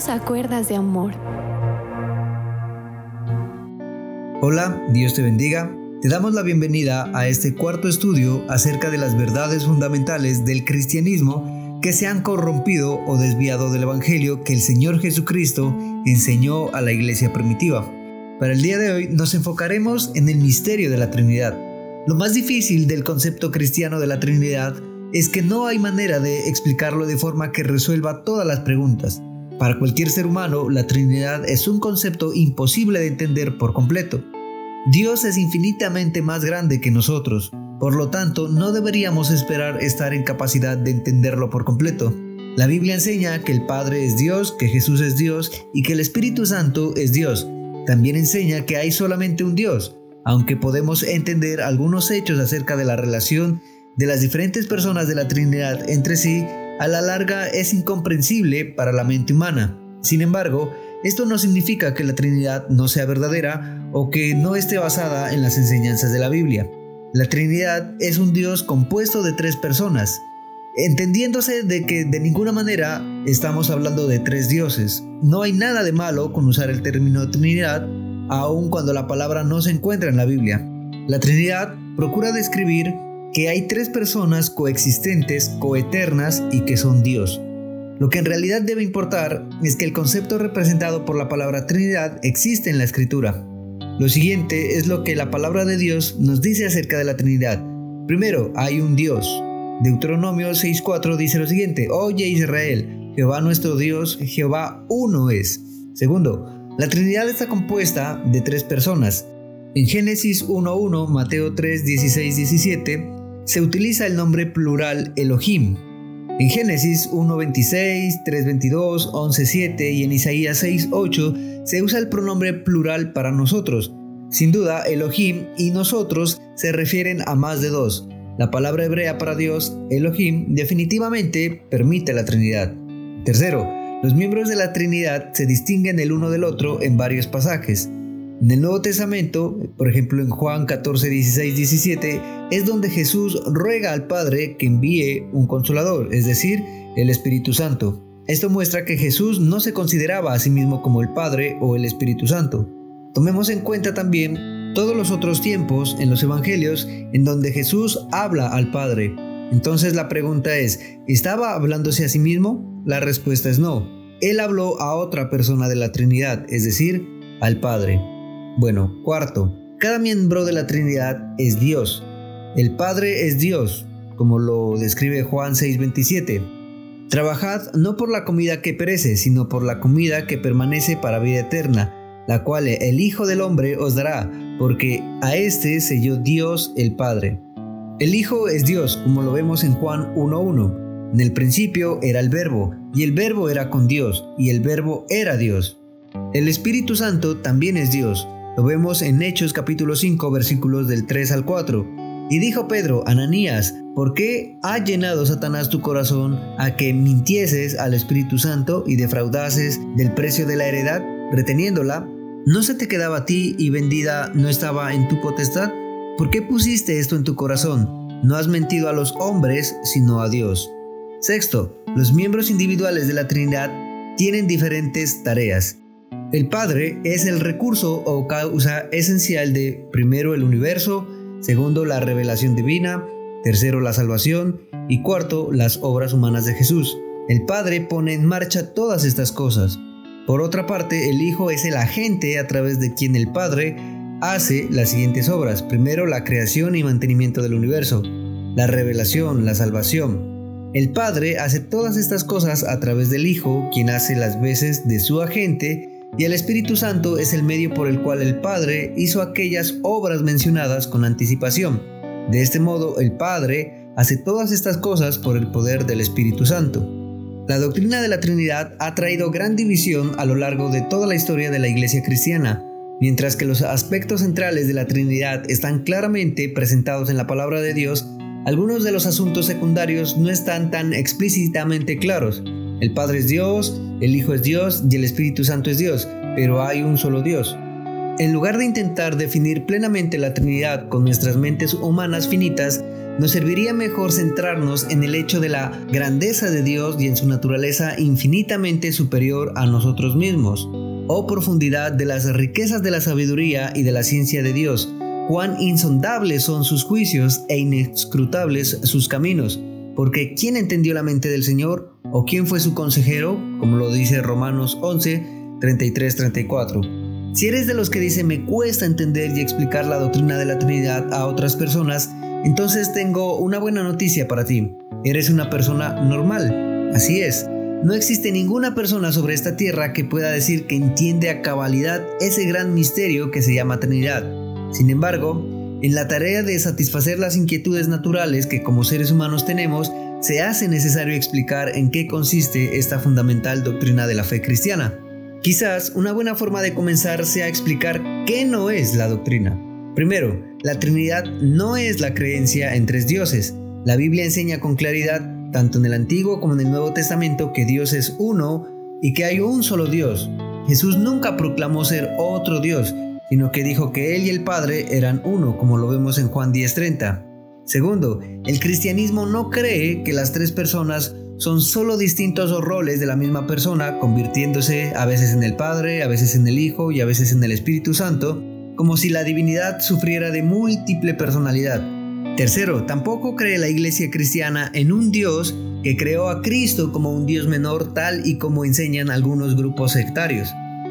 Dios a cuerdas de amor. Hola, Dios te bendiga. Te damos la bienvenida a este cuarto estudio acerca de las verdades fundamentales del cristianismo que se han corrompido o desviado del Evangelio que el Señor Jesucristo enseñó a la iglesia primitiva. Para el día de hoy nos enfocaremos en el misterio de la Trinidad. Lo más difícil del concepto cristiano de la Trinidad es que no hay manera de explicarlo de forma que resuelva todas las preguntas. Para cualquier ser humano, la Trinidad es un concepto imposible de entender por completo. Dios es infinitamente más grande que nosotros, por lo tanto no deberíamos esperar estar en capacidad de entenderlo por completo. La Biblia enseña que el Padre es Dios, que Jesús es Dios y que el Espíritu Santo es Dios. También enseña que hay solamente un Dios, aunque podemos entender algunos hechos acerca de la relación de las diferentes personas de la Trinidad entre sí, a la larga es incomprensible para la mente humana. Sin embargo, esto no significa que la Trinidad no sea verdadera o que no esté basada en las enseñanzas de la Biblia. La Trinidad es un Dios compuesto de tres personas, entendiéndose de que de ninguna manera estamos hablando de tres dioses. No hay nada de malo con usar el término Trinidad, aun cuando la palabra no se encuentra en la Biblia. La Trinidad procura describir que hay tres personas coexistentes, coeternas y que son Dios. Lo que en realidad debe importar es que el concepto representado por la palabra Trinidad existe en la Escritura. Lo siguiente es lo que la palabra de Dios nos dice acerca de la Trinidad. Primero, hay un Dios. Deuteronomio 6.4 dice lo siguiente, Oye Israel, Jehová nuestro Dios, Jehová uno es. Segundo, la Trinidad está compuesta de tres personas. En Génesis 1.1, Mateo 3, 17, se utiliza el nombre plural Elohim. En Génesis 1.26, 3.22, 11.7 y en Isaías 6.8 se usa el pronombre plural para nosotros. Sin duda, Elohim y nosotros se refieren a más de dos. La palabra hebrea para Dios, Elohim, definitivamente permite la Trinidad. Tercero, los miembros de la Trinidad se distinguen el uno del otro en varios pasajes. En el Nuevo Testamento, por ejemplo en Juan 14, 16, 17, es donde Jesús ruega al Padre que envíe un consolador, es decir, el Espíritu Santo. Esto muestra que Jesús no se consideraba a sí mismo como el Padre o el Espíritu Santo. Tomemos en cuenta también todos los otros tiempos en los Evangelios en donde Jesús habla al Padre. Entonces la pregunta es, ¿estaba hablándose a sí mismo? La respuesta es no. Él habló a otra persona de la Trinidad, es decir, al Padre. Bueno, cuarto, cada miembro de la Trinidad es Dios. El Padre es Dios, como lo describe Juan 6:27. Trabajad no por la comida que perece, sino por la comida que permanece para vida eterna, la cual el Hijo del Hombre os dará, porque a éste selló Dios el Padre. El Hijo es Dios, como lo vemos en Juan 1.1. En el principio era el Verbo, y el Verbo era con Dios, y el Verbo era Dios. El Espíritu Santo también es Dios, lo vemos en Hechos capítulo 5 versículos del 3 al 4. Y dijo Pedro, Ananías, ¿por qué ha llenado Satanás tu corazón a que mintieses al Espíritu Santo y defraudases del precio de la heredad, reteniéndola? ¿No se te quedaba a ti y vendida no estaba en tu potestad? ¿Por qué pusiste esto en tu corazón? No has mentido a los hombres, sino a Dios. Sexto, los miembros individuales de la Trinidad tienen diferentes tareas. El Padre es el recurso o causa esencial de, primero, el universo, segundo, la revelación divina, tercero, la salvación y cuarto, las obras humanas de Jesús. El Padre pone en marcha todas estas cosas. Por otra parte, el Hijo es el agente a través de quien el Padre hace las siguientes obras. Primero, la creación y mantenimiento del universo, la revelación, la salvación. El Padre hace todas estas cosas a través del Hijo, quien hace las veces de su agente y el Espíritu Santo es el medio por el cual el Padre hizo aquellas obras mencionadas con anticipación. De este modo, el Padre hace todas estas cosas por el poder del Espíritu Santo. La doctrina de la Trinidad ha traído gran división a lo largo de toda la historia de la Iglesia cristiana. Mientras que los aspectos centrales de la Trinidad están claramente presentados en la palabra de Dios, algunos de los asuntos secundarios no están tan explícitamente claros. El Padre es Dios, el Hijo es Dios y el Espíritu Santo es Dios, pero hay un solo Dios. En lugar de intentar definir plenamente la Trinidad con nuestras mentes humanas finitas, nos serviría mejor centrarnos en el hecho de la grandeza de Dios y en su naturaleza infinitamente superior a nosotros mismos, o profundidad de las riquezas de la sabiduría y de la ciencia de Dios, cuán insondables son sus juicios e inescrutables sus caminos, porque ¿quién entendió la mente del Señor? ¿O quién fue su consejero? Como lo dice Romanos 11, 33-34. Si eres de los que dice me cuesta entender y explicar la doctrina de la Trinidad a otras personas, entonces tengo una buena noticia para ti. Eres una persona normal. Así es. No existe ninguna persona sobre esta tierra que pueda decir que entiende a cabalidad ese gran misterio que se llama Trinidad. Sin embargo, en la tarea de satisfacer las inquietudes naturales que como seres humanos tenemos, se hace necesario explicar en qué consiste esta fundamental doctrina de la fe cristiana. Quizás una buena forma de comenzar sea explicar qué no es la doctrina. Primero, la Trinidad no es la creencia en tres dioses. La Biblia enseña con claridad, tanto en el Antiguo como en el Nuevo Testamento, que Dios es uno y que hay un solo Dios. Jesús nunca proclamó ser otro Dios, sino que dijo que Él y el Padre eran uno, como lo vemos en Juan 10:30. Segundo, el cristianismo no cree que las tres personas son solo distintos roles de la misma persona, convirtiéndose a veces en el Padre, a veces en el Hijo y a veces en el Espíritu Santo, como si la divinidad sufriera de múltiple personalidad. Tercero, tampoco cree la iglesia cristiana en un Dios que creó a Cristo como un Dios menor tal y como enseñan algunos grupos sectarios.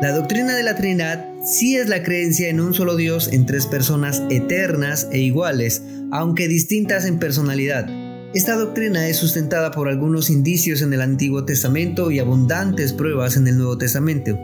La doctrina de la Trinidad sí es la creencia en un solo Dios en tres personas eternas e iguales, aunque distintas en personalidad. Esta doctrina es sustentada por algunos indicios en el Antiguo Testamento y abundantes pruebas en el Nuevo Testamento.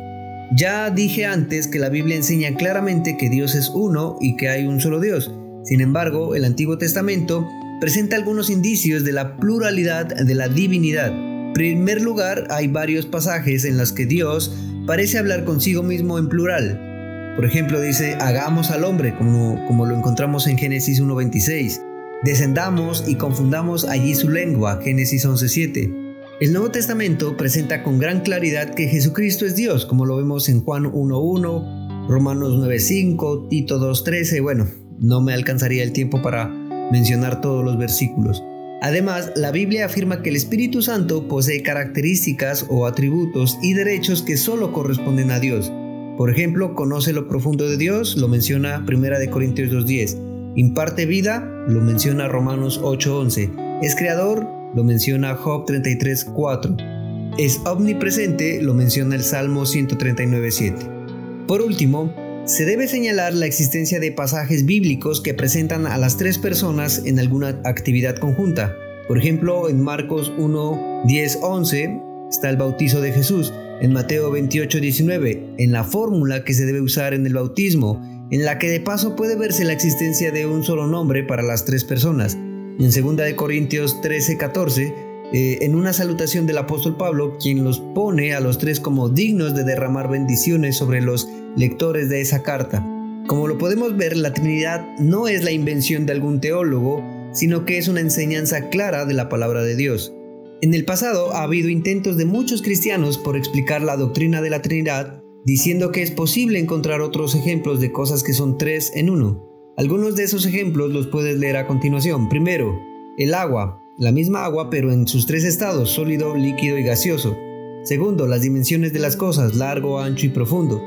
Ya dije antes que la Biblia enseña claramente que Dios es uno y que hay un solo Dios. Sin embargo, el Antiguo Testamento presenta algunos indicios de la pluralidad de la divinidad. En primer lugar, hay varios pasajes en los que Dios parece hablar consigo mismo en plural. Por ejemplo, dice, hagamos al hombre, como, como lo encontramos en Génesis 1.26. Descendamos y confundamos allí su lengua, Génesis 11.7. El Nuevo Testamento presenta con gran claridad que Jesucristo es Dios, como lo vemos en Juan 1.1, Romanos 9.5, Tito 2.13, bueno, no me alcanzaría el tiempo para mencionar todos los versículos. Además, la Biblia afirma que el Espíritu Santo posee características o atributos y derechos que solo corresponden a Dios. Por ejemplo, conoce lo profundo de Dios, lo menciona 1 Corintios 2.10. Imparte vida, lo menciona Romanos 8.11. Es creador, lo menciona Job 33.4. Es omnipresente, lo menciona el Salmo 139.7. Por último, se debe señalar la existencia de pasajes bíblicos que presentan a las tres personas en alguna actividad conjunta. Por ejemplo, en Marcos 1, 10, 11 está el bautizo de Jesús, en Mateo 28, 19, en la fórmula que se debe usar en el bautismo, en la que de paso puede verse la existencia de un solo nombre para las tres personas. En 2 Corintios 13, 14, eh, en una salutación del apóstol Pablo, quien los pone a los tres como dignos de derramar bendiciones sobre los lectores de esa carta. Como lo podemos ver, la Trinidad no es la invención de algún teólogo, sino que es una enseñanza clara de la palabra de Dios. En el pasado ha habido intentos de muchos cristianos por explicar la doctrina de la Trinidad, diciendo que es posible encontrar otros ejemplos de cosas que son tres en uno. Algunos de esos ejemplos los puedes leer a continuación. Primero, el agua, la misma agua pero en sus tres estados, sólido, líquido y gaseoso. Segundo, las dimensiones de las cosas, largo, ancho y profundo.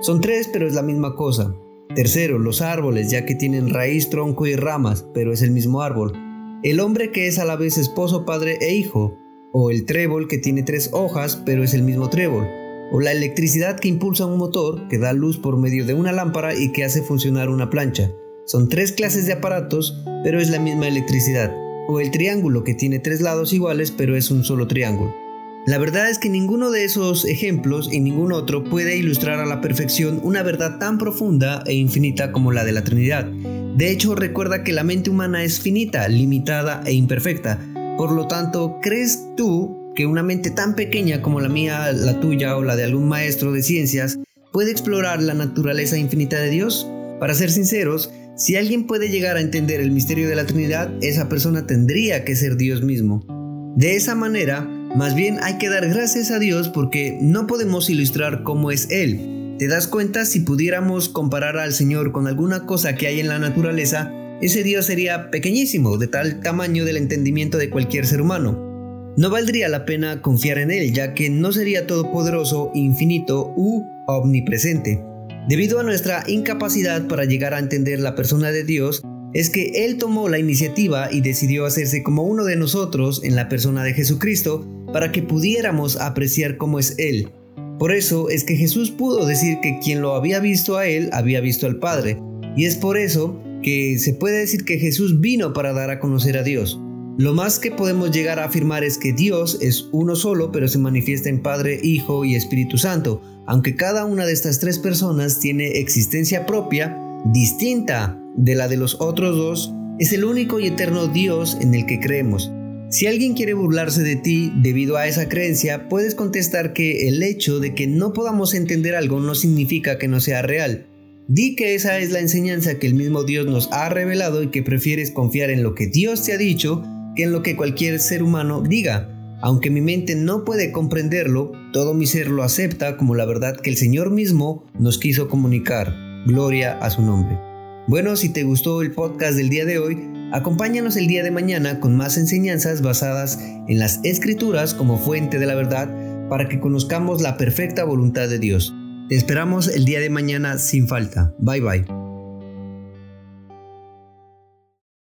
Son tres, pero es la misma cosa. Tercero, los árboles, ya que tienen raíz, tronco y ramas, pero es el mismo árbol. El hombre que es a la vez esposo, padre e hijo. O el trébol que tiene tres hojas, pero es el mismo trébol. O la electricidad que impulsa un motor, que da luz por medio de una lámpara y que hace funcionar una plancha. Son tres clases de aparatos, pero es la misma electricidad. O el triángulo que tiene tres lados iguales, pero es un solo triángulo. La verdad es que ninguno de esos ejemplos y ningún otro puede ilustrar a la perfección una verdad tan profunda e infinita como la de la Trinidad. De hecho, recuerda que la mente humana es finita, limitada e imperfecta. Por lo tanto, ¿crees tú que una mente tan pequeña como la mía, la tuya o la de algún maestro de ciencias puede explorar la naturaleza infinita de Dios? Para ser sinceros, si alguien puede llegar a entender el misterio de la Trinidad, esa persona tendría que ser Dios mismo. De esa manera, más bien hay que dar gracias a Dios porque no podemos ilustrar cómo es Él, ¿Te das cuenta si pudiéramos comparar al Señor con alguna cosa que hay en la naturaleza? Ese Dios sería pequeñísimo, de tal tamaño del entendimiento de cualquier ser humano. No valdría la pena confiar en Él, ya que no sería todopoderoso, infinito u omnipresente. Debido a nuestra incapacidad para llegar a entender la persona de Dios, es que Él tomó la iniciativa y decidió hacerse como uno de nosotros en la persona de Jesucristo para que pudiéramos apreciar cómo es Él. Por eso es que Jesús pudo decir que quien lo había visto a Él había visto al Padre, y es por eso que se puede decir que Jesús vino para dar a conocer a Dios. Lo más que podemos llegar a afirmar es que Dios es uno solo, pero se manifiesta en Padre, Hijo y Espíritu Santo, aunque cada una de estas tres personas tiene existencia propia, distinta de la de los otros dos, es el único y eterno Dios en el que creemos. Si alguien quiere burlarse de ti debido a esa creencia, puedes contestar que el hecho de que no podamos entender algo no significa que no sea real. Di que esa es la enseñanza que el mismo Dios nos ha revelado y que prefieres confiar en lo que Dios te ha dicho que en lo que cualquier ser humano diga. Aunque mi mente no puede comprenderlo, todo mi ser lo acepta como la verdad que el Señor mismo nos quiso comunicar. Gloria a su nombre. Bueno, si te gustó el podcast del día de hoy, acompáñanos el día de mañana con más enseñanzas basadas en las escrituras como fuente de la verdad para que conozcamos la perfecta voluntad de Dios. Te esperamos el día de mañana sin falta. Bye bye.